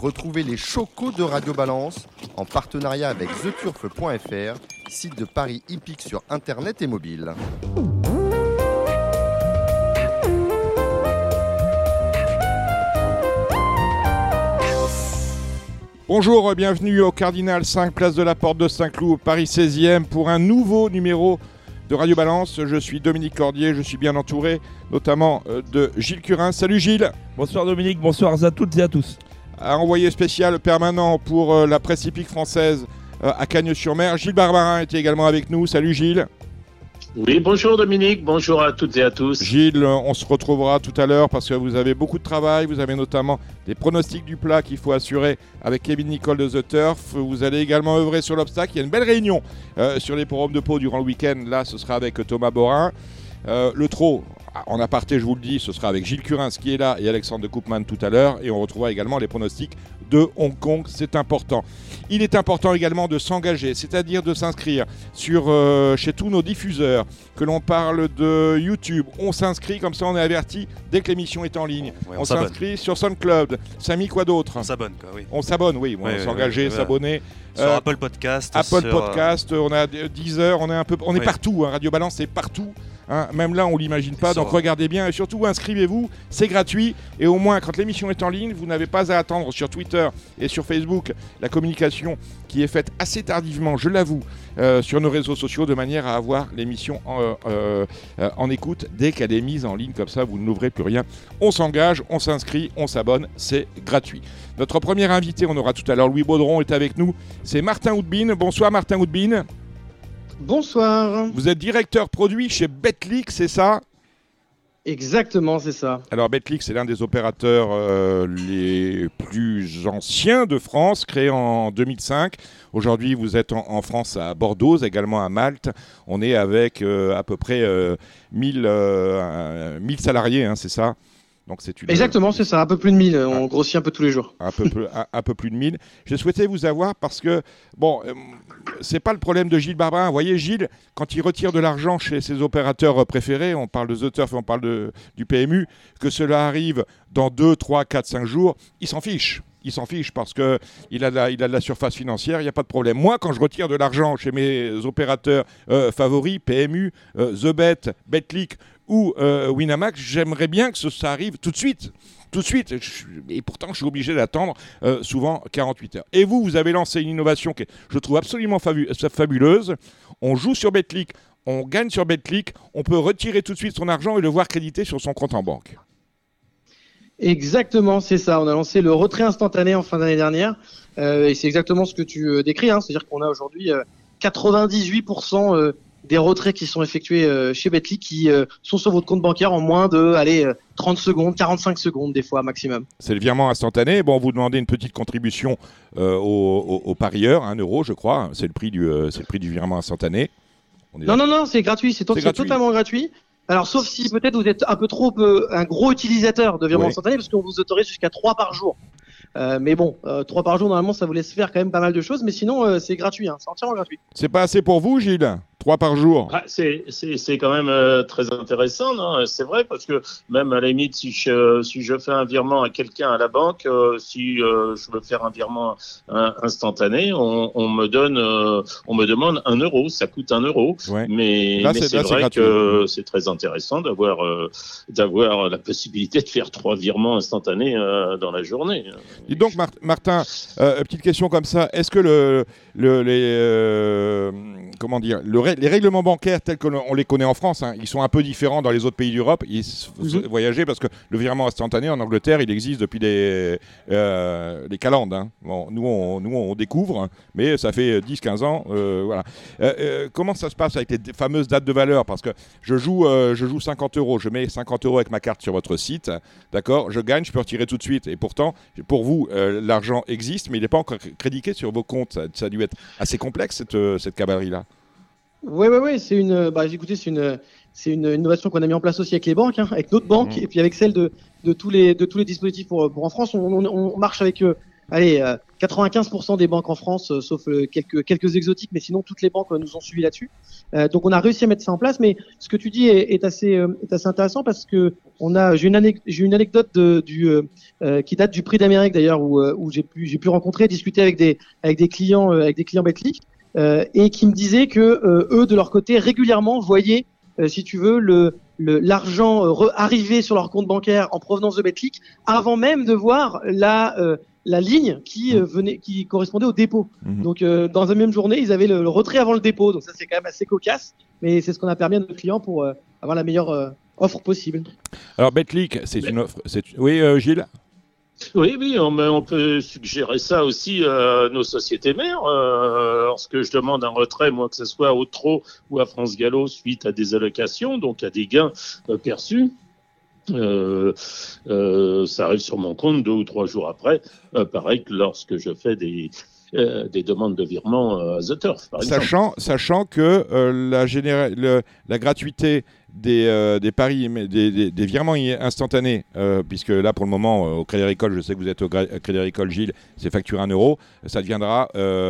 Retrouvez les chocos de Radio Balance en partenariat avec theturf.fr, site de Paris hippique sur internet et mobile. Bonjour, bienvenue au Cardinal 5, place de la Porte de Saint-Cloud, Paris 16e, pour un nouveau numéro de Radio Balance. Je suis Dominique Cordier, je suis bien entouré, notamment euh, de Gilles Curin. Salut Gilles Bonsoir Dominique, bonsoir à toutes et à tous. Envoyé spécial permanent pour euh, la presse hippique française euh, à Cagnes-sur-Mer. Gilles Barbarin était également avec nous. Salut Gilles oui, bonjour Dominique, bonjour à toutes et à tous. Gilles, on se retrouvera tout à l'heure parce que vous avez beaucoup de travail. Vous avez notamment des pronostics du plat qu'il faut assurer avec Kevin Nicole de The Turf. Vous allez également œuvrer sur l'obstacle. Il y a une belle réunion euh, sur les forums de Pau durant le week-end. Là, ce sera avec Thomas Borin. Euh, le trot, en aparté, je vous le dis, ce sera avec Gilles Curins qui est là et Alexandre de Koopman tout à l'heure. Et on retrouvera également les pronostics de Hong Kong. C'est important. Il est important également de s'engager, c'est-à-dire de s'inscrire sur euh, chez tous nos diffuseurs. Que l'on parle de YouTube, on s'inscrit comme ça, on est averti dès que l'émission est en ligne. on, s'inscrit sur SoundCloud. Samy, quoi d'autre On s'abonne, quoi, oui. On s'abonne, oui. on s'engager, s'abonner. Sur euh, Apple Podcast. Apple euh, Podcast, on a 10 heures, on est un peu, on est partout. Hein. Radio Balance est partout. Hein, même là, on l'imagine pas. Donc regardez bien et surtout inscrivez-vous. C'est gratuit. Et au moins, quand l'émission est en ligne, vous n'avez pas à attendre sur Twitter et sur Facebook la communication qui est faite assez tardivement, je l'avoue, euh, sur nos réseaux sociaux de manière à avoir l'émission en, euh, euh, en, écoute dès qu'elle est mise en ligne. Comme ça, vous n'ouvrez plus rien. On s'engage, on s'inscrit, on s'abonne. C'est gratuit. Notre premier invité, on aura tout à l'heure Louis Baudron, est avec nous. C'est Martin Houdbin. Bonsoir Martin Houdbin. Bonsoir. Vous êtes directeur produit chez Betclic, c'est ça? Exactement, c'est ça. Alors Betclic, c'est l'un des opérateurs euh, les plus anciens de France, créé en 2005. Aujourd'hui, vous êtes en, France à Bordeaux, également à Malte. On est avec euh, à peu près 1000, euh, salariés, hein, c'est ça? Exactement, c'est ça, un peu plus de 1000. On ah. grossit un peu tous les jours. Un peu, un, peu plus de 1000. Je souhaitais vous avoir parce que, bon, euh, c'est pas le problème de Gilles Barbarin. Vous voyez, Gilles, quand il retire de l'argent chez ses opérateurs préférés, on parle de The Turf, on parle de, du PMU, que cela arrive dans 2, 3, 4, 5 jours, il s'en fiche il s'en fiche parce qu'il a, il a de la surface financière, il n'y a pas de problème. Moi, quand je retire de l'argent chez mes opérateurs euh, favoris, PMU, euh, The Bet, Betclic ou euh, Winamax, j'aimerais bien que ça arrive tout de suite. Tout de suite. Et pourtant, je suis obligé d'attendre euh, souvent 48 heures. Et vous, vous avez lancé une innovation que je trouve absolument fabuleuse. On joue sur Betclic, on gagne sur Betclic, on peut retirer tout de suite son argent et le voir crédité sur son compte en banque. Exactement, c'est ça. On a lancé le retrait instantané en fin d'année dernière. Euh, et c'est exactement ce que tu décris. Hein. C'est-à-dire qu'on a aujourd'hui 98% des retraits qui sont effectués euh, chez Betly qui euh, sont sur votre compte bancaire en moins de allez, 30 euh, secondes, 45 secondes des fois maximum. C'est le virement instantané. Bon, vous demandez une petite contribution aux, parieurs, un euro je crois. C'est le, prix du, c'est le prix du virement instantané. non, non, non, c'est gratuit. C'est, totalement gratuit. Alors, sauf si peut-être vous êtes un peu trop un gros utilisateur de virement instantané, parce qu'on vous autorise jusqu'à 3 par jour. mais bon, 3 par jour, normalement, ça vous laisse faire quand même pas mal de choses, mais sinon, c'est gratuit, hein, c'est entièrement gratuit. C'est pas assez pour vous, Gilles? Trois par jour. Ah, c'est quand même euh, très intéressant, C'est vrai, parce que même à la limite, si je, si je fais un virement à quelqu'un à la banque, euh, si euh, je veux faire un virement instantané, on, on me donne, on me demande un euro, ça coûte un euro. Mais, mais c'est vrai que c'est très intéressant d'avoir d'avoir la possibilité de faire trois virements instantanés dans la journée. Dis donc, Martin, petite question comme ça, est-ce que le, le les, comment dire, le les règlements bancaires tels qu'on les connaît en France, hein, ils sont un peu différents dans les autres pays d'Europe. Ils mhm. voyager parce que le virement instantané en Angleterre, il existe depuis les, euh, les calendes. Hein. nous, on, nous, on découvre, mais ça fait 10-15 ans. Euh, voilà. Euh, comment ça se passe avec les fameuses dates de valeur? Parce que je joue, je joue 50 euros, je mets 50 euros avec ma carte sur votre site, d'accord? Je gagne, je peux retirer tout de suite. Et pourtant, pour vous, l'argent existe, mais il n'est pas encore crédité sur vos comptes. Ça, a dû être assez complexe cette, cette cavalerie-là. Oui, oui, oui, c'est une, bah, écoutez, c'est une, c'est une innovation qu'on a mis en place aussi avec les banques, hein, avec notre banque, mmh. et puis avec celle de, de tous les, de tous les dispositifs pour, pour en France. On, on, marche avec, euh, allez, euh, 95% des banques en France, euh, sauf euh, quelques, quelques exotiques, mais sinon toutes les banques nous ont suivi là-dessus. Euh, donc on a réussi à mettre ça en place, mais ce que tu dis est, est assez, euh, est assez intéressant parce que on a, j'ai une, anec- j'ai une anecdote de, du, qui date du Prix d'Amérique d'ailleurs, où, où j'ai pu, j'ai pu rencontrer, discuter avec des, avec des clients, avec des clients Betclic, et qui me disaient que euh, eux de leur côté régulièrement voyaient, euh, si tu veux, le, l'argent euh, arriver sur leur compte bancaire en provenance de Betclic avant même de voir la euh, la ligne qui euh, venait, qui correspondait au dépôt. Mhm. Donc, euh, dans la même journée, ils avaient le, le retrait avant le dépôt. Donc, ça, c'est quand même assez cocasse. Mais c'est ce qu'on a permis à nos clients pour euh, avoir la meilleure euh, offre possible. Alors, Betclic, c'est une offre. c'est- Oui, euh, Gilles? Oui, oui, on, on peut suggérer ça aussi à nos sociétés mères. Euh, lorsque je demande un retrait, moi, que ce soit au TRO ou à France Gallo, suite à des allocations, donc à des gains euh, perçus, euh, ça arrive sur mon compte deux ou trois jours après. Pareil que lorsque je fais des, euh, des demandes de virement euh, à The Turf, par. Sachant, sachant que euh, la, la gratuité des, euh, des paris, des, des- virements instantanés, puisque là pour le moment au Crédit Agricole, je sais que vous êtes au Crédit Agricole Gilles, c'est facturé 1 euro, ça deviendra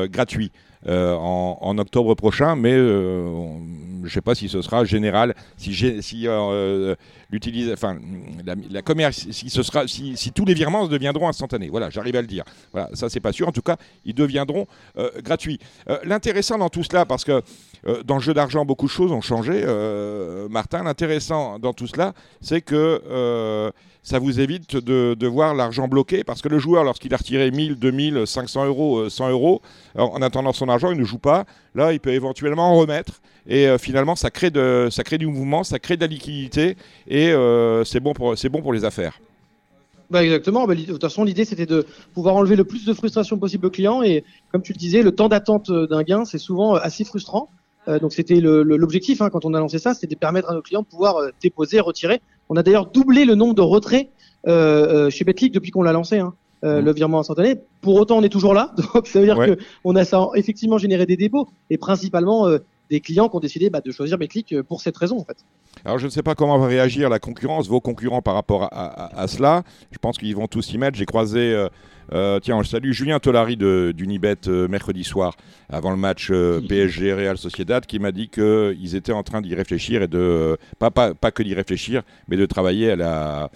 gratuit. Euh, en, octobre prochain, mais euh, je ne sais pas si ce sera général, si, si euh, enfin la, commerce, si ce sera, si, tous les virements deviendront instantanés. Voilà, j'arrive à le dire. Voilà, ça c'est pas sûr. En tout cas, ils deviendront gratuits. L'intéressant dans tout cela, parce que euh, dans le jeu d'argent, beaucoup de choses ont changé. euh, Martin, l'intéressant dans tout cela, c'est que euh, ça vous évite de, voir l'argent bloqué, parce que le joueur, lorsqu'il a retiré 1000, 2000, 500 euros, euh, 100 euros, en en attendant son argent, il ne joue pas. Là, il peut éventuellement en remettre. Et finalement, ça crée, de, ça crée du mouvement, ça crée de la liquidité, et c'est bon, pour- bon pour les affaires. Bah exactement. Bah, de toute façon, l'idée c'était de pouvoir enlever le plus de frustration possible au client. Et comme tu le disais, le temps d'attente d'un gain, c'est souvent assez frustrant. Euh, donc c'était l'objectif hein, quand on a lancé ça, c'était de permettre à nos clients de pouvoir euh, déposer, retirer. On a d'ailleurs doublé le nombre de retraits euh, chez Betclic depuis qu'on l'a lancé. Hein, euh, Mhm. Le virement instantané. Pour autant, on est toujours là. Donc ça veut dire Ouais. que on a ça effectivement généré des dépôts et principalement euh, des clients qui ont décidé bah, de choisir Betclic pour cette raison en fait. Alors je ne sais pas comment va réagir la concurrence, vos concurrents par rapport à, à- à cela. Je pense qu'ils vont tous s'y mettre. J'ai croisé, euh, euh, tiens, je salue. Julien Tolari de- d'Unibet euh, mercredi soir, avant le match euh, PSG Real Sociedad, qui m'a dit qu'ils étaient en train d'y réfléchir et de, pas, pas, pas que d'y réfléchir, mais de travailler à la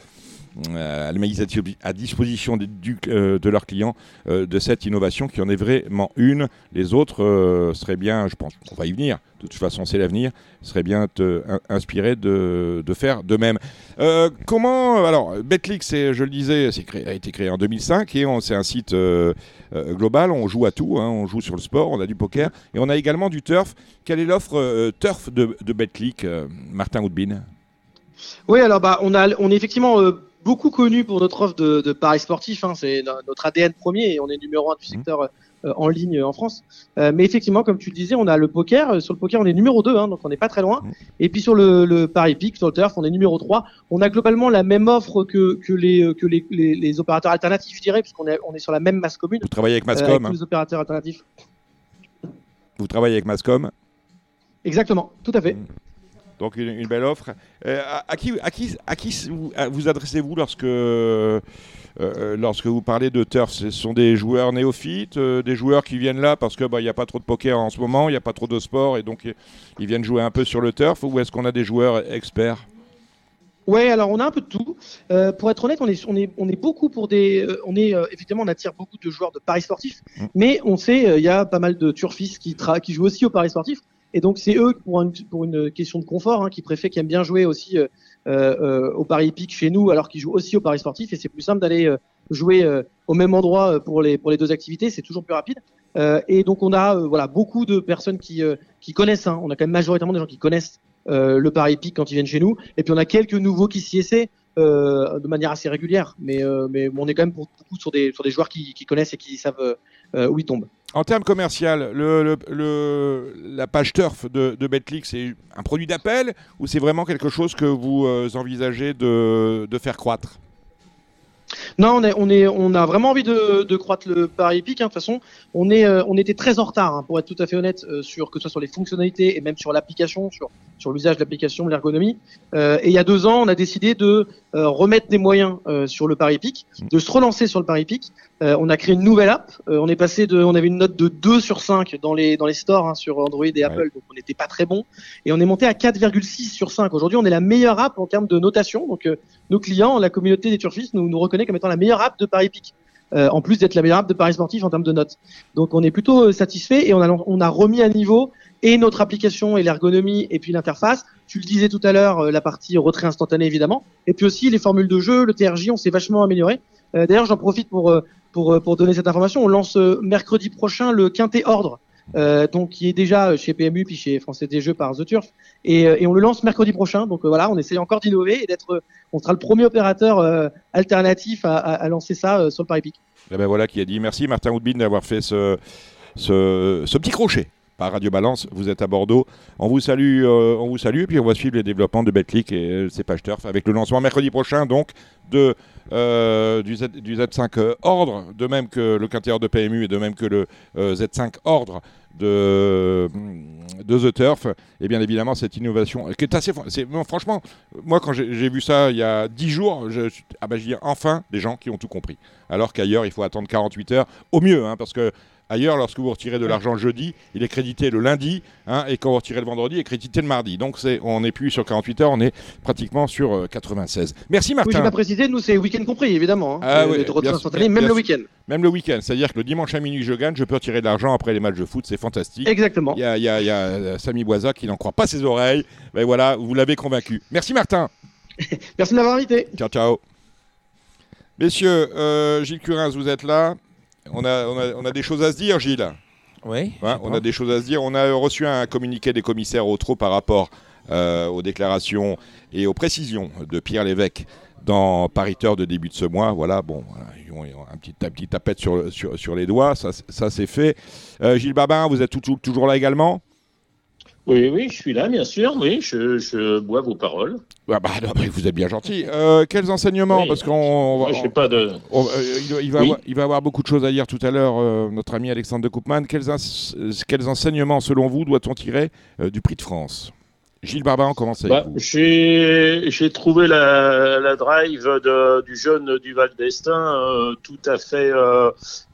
la mise à dis- à disposition des- du- euh, de leurs clients euh, de cette innovation qui en est vraiment une. Les autres euh, seraient bien, je pense, on va y venir, de toute façon c'est l'avenir, seraient bien te- in- inspirés de, de faire de même. Euh, comment, alors, Betclic, je le disais, a été créé en 2005 et c'est un site euh, euh, global, on joue à tout, hein, on joue sur le sport, on a du poker et on a également du turf. Quelle est l'offre euh, turf de, de euh, Martin Woodbin Oui, alors bah on a on est effectivement euh, beaucoup connu pour notre offre de, de paris sportifs. Hein, c'est no- notre ADN premier et on est numéro un du secteur euh, en ligne euh, en France. Euh, mais effectivement, comme tu le disais, on a le poker. Sur le poker, on est numéro 2, hein, donc on n'est pas très loin. Mhm. Et puis sur le, le pari pic, sur le turf, on est numéro 3. On a globalement la même offre que, que, les, que les, les, les opérateurs alternatifs, je dirais, puisqu'on est, on est sur la même masse commune. Vous travaillez avec avec Mascom, tous hein. les opérateurs alternatifs. vous travaillez avec Mascom, Exactement, tout à fait. Donc une, une belle offre. Euh, à, à qui, à qui, à qui vous, adressez-vous lorsque, euh, euh, lorsque vous parlez de turf? Ce sont des joueurs néophytes, des joueurs qui viennent là parce qu'il n'y a pas trop de poker en ce moment, il n'y a pas trop de sport et donc ils viennent jouer un peu sur le turf ou est-ce qu'on a des joueurs experts? Ouais, alors on a un peu de tout. Euh, pour être honnête, on est, on est, on est beaucoup pour des, euh, on est euh, on attire beaucoup de joueurs de paris sportifs, Mm. mais on sait, il y a pas mal de turfistes qui, tra qui jouent aussi au paris sportif, et donc c'est eux pour une, pour une question de confort, hein, qui préfèrent, qui aiment bien jouer aussi euh, euh, au paris hippique chez nous, alors qu'ils jouent aussi au paris sportif, et c'est plus simple d'aller euh, jouer euh, au même endroit euh, pour les pour les deux activités, c'est toujours plus rapide. Euh, et donc on a euh, voilà beaucoup de personnes qui euh, qui connaissent, hein, on a quand même majoritairement des gens qui connaissent euh, le pari hippique quand ils viennent chez nous. Et puis on a quelques nouveaux qui s'y essaient euh, de manière assez régulière. Mais, euh, mais on est quand même pour beaucoup sur des, sur des joueurs qui, connaissent et qui savent euh, où ils tombent. En termes commercial, le, le- la page turf de, de c'est un produit d'appel ou c'est vraiment quelque chose que vous envisagez de faire croître? Non, on, a vraiment envie de, croître le pari hippique. hein. De toute façon, on, euh, était très en retard, hein, pour être tout à fait honnête, euh, sur, que ce soit sur les fonctionnalités et même sur l'application, sur, l'usage de l'application, l'ergonomie. Euh, et il y a deux ans, on a décidé de remettre des moyens sur le pari hippique, de se relancer sur le pari hippique. Euh, on a créé une nouvelle app. Euh, on est passé de, on avait une note de 2 sur 5 dans les dans les stores hein, sur Android et Apple, donc on n'était pas très bon. Et on est monté à 4,6 sur 5. Aujourd'hui, on est la meilleure app en termes de notation. Donc euh, nos clients, la communauté des turfistes, nous nous reconnaît comme étant la meilleure app de Paris Pic. Euh, en plus d'être la meilleure app de Paris Sportif en termes de notes. Donc on est plutôt euh, satisfait et on a on a remis à niveau et notre application et l'ergonomie et puis l'interface. Tu le disais tout à l'heure, euh, la partie retrait instantané évidemment, et puis aussi les formules de jeu, le TRJ, on s'est vachement amélioré. Euh, D'ailleurs, j'en profite pour euh, pour euh, pour donner cette information. On lance euh, mercredi prochain le quintet ordre, euh, donc qui est déjà chez PMU puis chez Français des Jeux par The Turf, et, et on le lance mercredi prochain. Donc voilà, on essaie encore d'innover et d'être, on sera le premier opérateur alternatif à, lancer ça sur le Paris Pic. Eh ben voilà qui a dit merci Martin Woodbine d'avoir fait ce petit crochet Radio Balance. Vous êtes à Bordeaux. On vous salue, euh, on vous salue et puis on va suivre les développements de Betclic et euh, ses pages turf avec le lancement mercredi prochain donc de euh, du, Z, du Z5 euh, Ordre, de même que le quintet de PMU et de même que le euh, Z5 Ordre de, de The Turf, et bien évidemment cette innovation qui est assez. franchement, moi quand j'ai vu ça il y a 10 jours, je, ah bah, dis enfin des gens qui ont tout compris. Alors qu'ailleurs, il faut attendre 48 heures, au mieux, hein, parce que ailleurs, lorsque vous retirez de l'argent le jeudi, il est crédité le lundi, hein, et quand vous retirez le vendredi, il est crédité le mardi. Donc c'est, on n'est plus sur 48 heures, on est pratiquement sur euh, 96. Merci Oui, j'ai Martin. pas précisé, nous c'est week-end compris évidemment. Hein. Ah Euh, oui, bien même le week-end. Même le week-end, c'est-à-dire que le dimanche à minuit, je gagne, je peux retirer de l'argent après les matchs de foot, c'est fantastique. Exactement. Il y a, y a- y a, euh, Samy Boisa qui n'en croit pas ses oreilles. Ben voilà, vous l'avez convaincu. Merci Martin. Merci de m'avoir invité. Ciao, ciao. Messieurs, euh, Gilles Curins, vous êtes là. On a, on, a, on a des choses à se dire, Gilles. Oui. Hein, on a des choses à se dire. On a reçu un communiqué des commissaires au trop par rapport euh, aux déclarations et aux précisions de Pierre Lévesque dans Pariteur de début de ce mois. Voilà, bon, ils ont- ils ont un petit, un petit tapette sur, sur, sur les doigts, ça, c'est- ça c'est fait. Euh, Gilles Babin, vous êtes tout- tout- toujours là également? Oui, oui, je suis là, bien sûr. Oui, je, je bois vos paroles. Ah bah, non, mais Vous êtes bien gentil. Euh, quels enseignements? Oui. Parce qu'on on va- pas de. on- euh, il, il va Oui. avoir, il va avoir beaucoup de choses à dire tout à l'heure, euh, notre ami Alexandre de Koopman. Quels, quels enseignements, selon vous, doit-on tirer du prix de France? Gilles Barbaran, on commence avec Bah, vous. j'ai j'ai trouvé la, la drive de, du jeune du Val d'Estaing euh, tout à fait euh,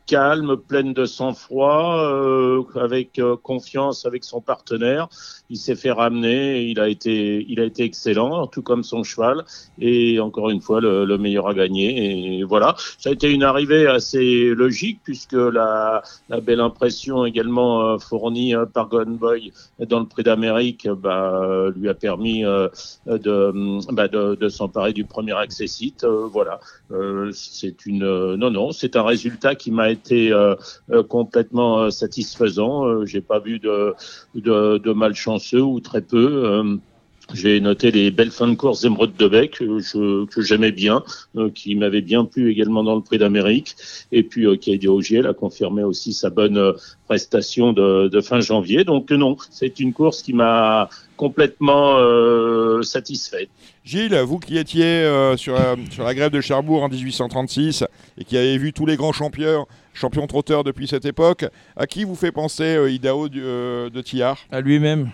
calme, pleine de sang-froid, euh, avec euh, confiance avec son partenaire. Il s'est fait ramener, il a été il a été excellent, tout comme son cheval. Et encore une fois, le, le meilleur a gagné. Et voilà, ça a été une arrivée assez logique puisque la, la belle impression également euh, fournie euh, par Gone Boy dans le Prix d'Amérique bah, lui a permis euh, de, bah, de, de s'emparer du premier accessite. Voilà, c'est une non non, c'est un résultat qui m'a euh, euh, complètement euh, satisfaisant. J'ai pas vu de malchanceux ou très peu. J'ai noté les belles fins de course d'Emeraude de Bec euh, je- que j'aimais bien, euh, qui m'avaient bien plu également dans le Prix d'Amérique, et puis euh, Kaidi Ogiel a confirmé aussi sa bonne euh, prestation de, de fin janvier. Donc euh, non, c'est une course qui m'a complètement euh, satisfait. Gilles, vous qui étiez euh, sur, la, sur la grève de Cherbourg en 1836 et qui avez vu tous les grands champions, champions trotteurs depuis cette époque, à qui vous fait penser euh, Idao du- euh, de Tillard? À lui-même.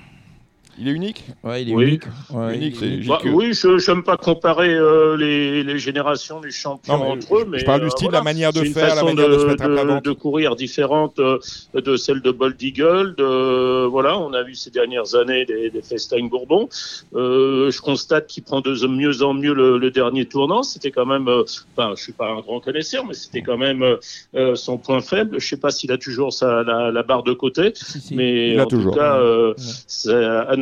Il est unique Ouais, il est Oui. unique. Ouais, Unique, il est unique. Bah, que- oui, je n'aime pas comparer euh, les, les générations des champions Non, entre eux, je- mais je parle du euh, style, voilà. la manière de faire, la façon manière de se mettre à plat de, de courir différente euh, de celle de Bold Eagle. De, voilà, on a vu ces dernières années des, des Festijn Bourbon. Euh, je constate qu'il prend de mieux en mieux le, le dernier tournant. C'était quand même, euh, enfin, je suis pas un grand connaisseur, mais c'était quand même euh, euh, son point faible. Je sais pas s'il a toujours sa, la, la barre de côté, Si, si. mais Il a en toujours. tout cas, euh, Ouais. c'est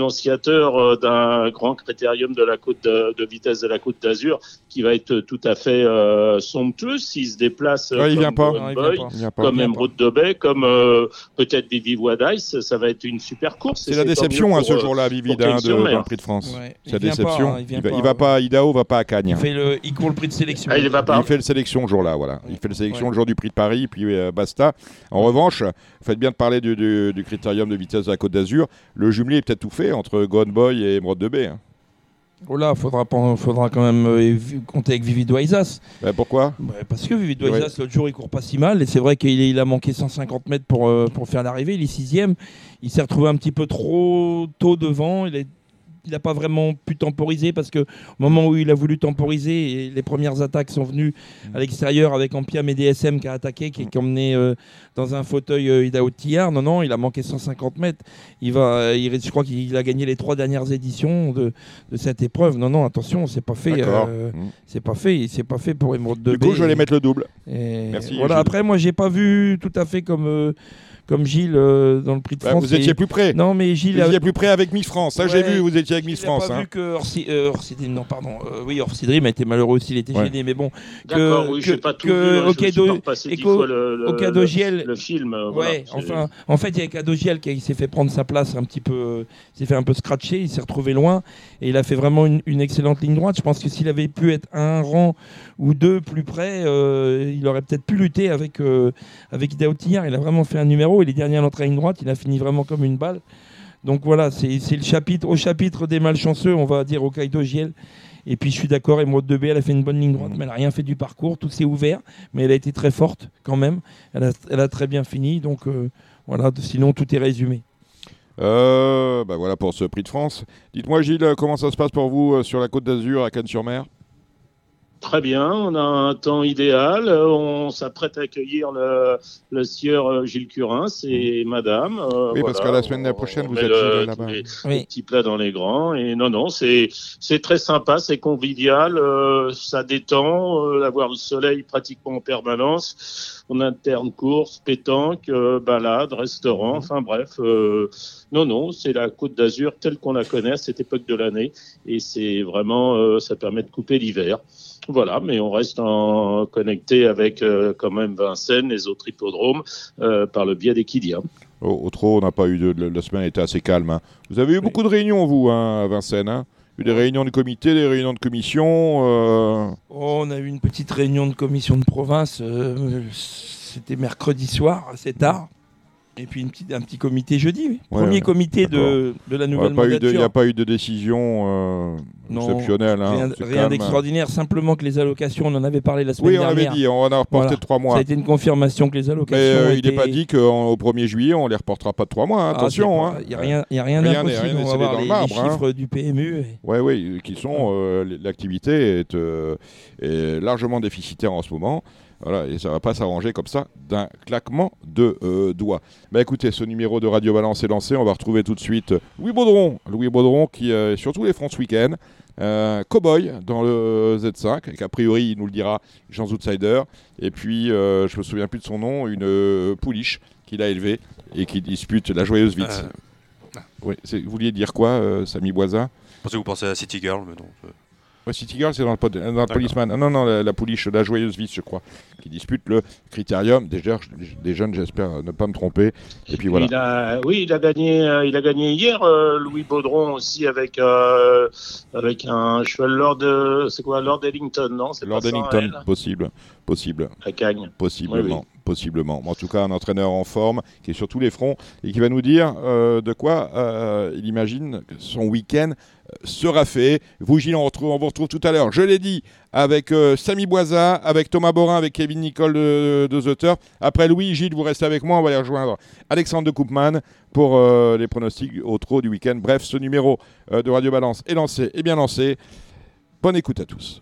annonciateur euh, d'un grand critérium de la côte de, de vitesse de la côte d'Azur qui va être tout à fait euh, somptueux s'il se déplace. Ouais, il comme Boy. Comme de Bay, comme euh, peut-être Vivi Wadice, ça va être une super course. C'est la déception hein, ce jour-là, Vivid, pour hein, de, dans le prix de France. Ouais. C'est la pas, déception. hein, il il, va, pas, il va pas, Idao va pas à Cagnes. Il, fait le... il court le prix de sélection. Ah, il va pas. Il fait le sélection le jour-là, voilà. Il fait le sélection Ouais. le jour du prix de Paris, puis euh, basta. En revanche, vous faites bien de parler du, du- du critérium de vitesse de la Côte d'Azur. Le jumelé est peut-être tout fait entre Gone Boy et Emeraude de Bay. hein. Oh là, faudra, faudra quand même euh, compter avec Vivid Waisas. Ben, pourquoi? Ouais, parce que Vivid Waisas, l'autre jour, il court pas si mal. Et c'est vrai qu'il il a manqué 150 mètres pour, euh, pour faire l'arrivée. Il est sixième. Il s'est retrouvé un petit peu trop tôt devant. Il est n'a pas vraiment pu temporiser parce que au moment où il a voulu temporiser, et les premières attaques sont venues à l'extérieur avec Ampiam et DSM qui a attaqué, qui, a emmené euh, dans un fauteuil euh, Idaho Tillard. Non, non, il a manqué 150 mètres. Il va, il, je crois qu'il a gagné les trois dernières éditions de, de cette épreuve. Non, non, attention, c'est pas fait. Euh, Mm. c'est pas fait. C'est pas fait pour Emeraude de Du coup, je vais les mettre le double. et Merci, Voilà. Après, moi, j'ai pas vu tout à fait comme euh, comme Gilles euh, dans le Prix de Bah, France. vous étiez Et- plus près. Non, mais Gilles. Vous a- étiez plus près avec Miss France. Ça, j'ai vu, vous étiez avec Miss a France. pas hein. vu que Orsi, euh, Orsidri- non, pardon. euh, oui, Orsidri m'a été malheureux aussi. Il était Ouais. gêné, mais bon. D'accord, oui, que- pas tout que vu. hein, je me suis pas le, film. euh, voilà, Ouais, c'est- enfin, en fait, il y a Cadogiel qui s'est fait prendre sa place un petit peu, il s'est fait un peu scratcher, il s'est retrouvé loin et il a fait vraiment une, une excellente ligne droite. Je pense que s'il avait pu être un rang ou deux plus près, euh, il aurait peut-être pu lutter avec euh, avec. Il a vraiment fait un numéro. Il est dernier à l'entrée à ligne droite. Il a fini vraiment comme une balle. Donc voilà, c'est le chapitre au chapitre des malchanceux, on va dire au Kaido Giel. Et puis je suis d'accord, Emeraude 2B, elle a fait une bonne ligne droite, mais elle n'a rien fait du parcours, tout s'est ouvert, mais elle a été très forte quand même. Elle a, elle a très bien fini, donc euh, voilà, sinon tout est résumé. Euh, bah voilà pour ce prix de France. Dites-moi, Gilles, comment ça se passe pour vous euh, sur la côte d'Azur à Cannes-sur-Mer? Très bien, on a un temps idéal. On s'apprête à accueillir le, le sieur euh, Gilles Curin et madame. euh, Oui, parce qu'à la semaine on- prochaine, on vous êtes le- là-bas. les- Oui. les petits plats dans les grands. Et non, non, c'est c'est très sympa, c'est convivial, euh, ça détend, euh, d'avoir le soleil pratiquement en permanence. On interne course, pétanque, euh, balade, restaurant, enfin bref. euh, non, non, c'est la Côte d'Azur telle qu'on la connaît à cette époque de l'année. Et c'est vraiment, euh, ça permet de couper l'hiver. Voilà, mais on reste en connecté avec euh, quand même Vincennes, les autres hippodromes, euh, par le biais. Au, au trop, on n'a pas eu de. La semaine était assez calme. hein. Vous avez eu beaucoup de réunions, vous, hein, à Vincennes hein Eu des réunions de comité, des réunions de commission. euh, Oh, on a eu une petite réunion de commission de province, euh, c'était mercredi soir, assez tard. Et puis une petite, un petit comité jeudi, oui. Ouais, premier ouais, comité de, de la Il nouvelle n'y a mandature. pas eu de décision euh, Non, exceptionnelle. hein, Rien, d'extraordinaire, simplement que les allocations, on en avait parlé la semaine Oui, on avait dernière. dit, on en a reporté Voilà. de trois Ça mois. a été une confirmation que les Mais allocations. euh, il n'est pas dit qu'au 1er juillet, on les reportera pas de trois mois. hein, Ah, attention. c'est hein. Il n'y a rien, il y a rien Rien d'impossible. On va voir les, le marbre, les chiffres du PMU. Oui, oui, qui sont euh, l'activité est, est largement déficitaire en ce moment. Voilà, et ça va pas s'arranger comme ça d'un claquement de euh, doigts. Bah écoutez, ce numéro de Radio Balance est lancé. On va retrouver tout de suite Louis Baudron. Louis Baudron qui euh, est sur tous les fronts ce week-end. Euh, Cowboy dans le Z5, et qu'a priori il nous le dira, Jean Outsider. Et puis, euh, je me souviens plus de son nom, une euh, pouliche qu'il a élevée et qui dispute la joyeuse vite. Euh, Oui, c'est- vous vouliez dire quoi, euh, Samy Boisin? Je pensais que vous pensez à City Girl, mais non. Euh, Ouais, City Girl, c'est dans le, pod- dans le. Policeman. Ah, non, non, la, la pouliche, la joyeuse vice, je crois, qui dispute le critérium. Déjà, je- des jeunes, j'espère ne pas me tromper. Et puis voilà. Il a, oui, il a gagné, euh, il a gagné hier euh, Louis Baudron aussi avec euh, avec un cheval Lord, euh, c'est quoi Lord Ellington, non Lord Ellington, possible, possible, La cagne. possiblement, Oui, possiblement. En tout cas, un entraîneur en forme qui est sur tous les fronts et qui va nous dire euh, de quoi euh, il imagine que son week-end euh, sera fait. Vous, Gilles, on, vous retrouve tout à l'heure. Je l'ai dit avec euh, Samy Boisa, avec Thomas Borin, avec Kevin Nicole de, de. Après Louis, Gilles, vous restez avec moi. On va aller rejoindre Alexandre de Koopman pour euh, les pronostics au trot du week-end. Bref, ce numéro euh, de Radio Balance est lancé et bien lancé. Bonne écoute à tous.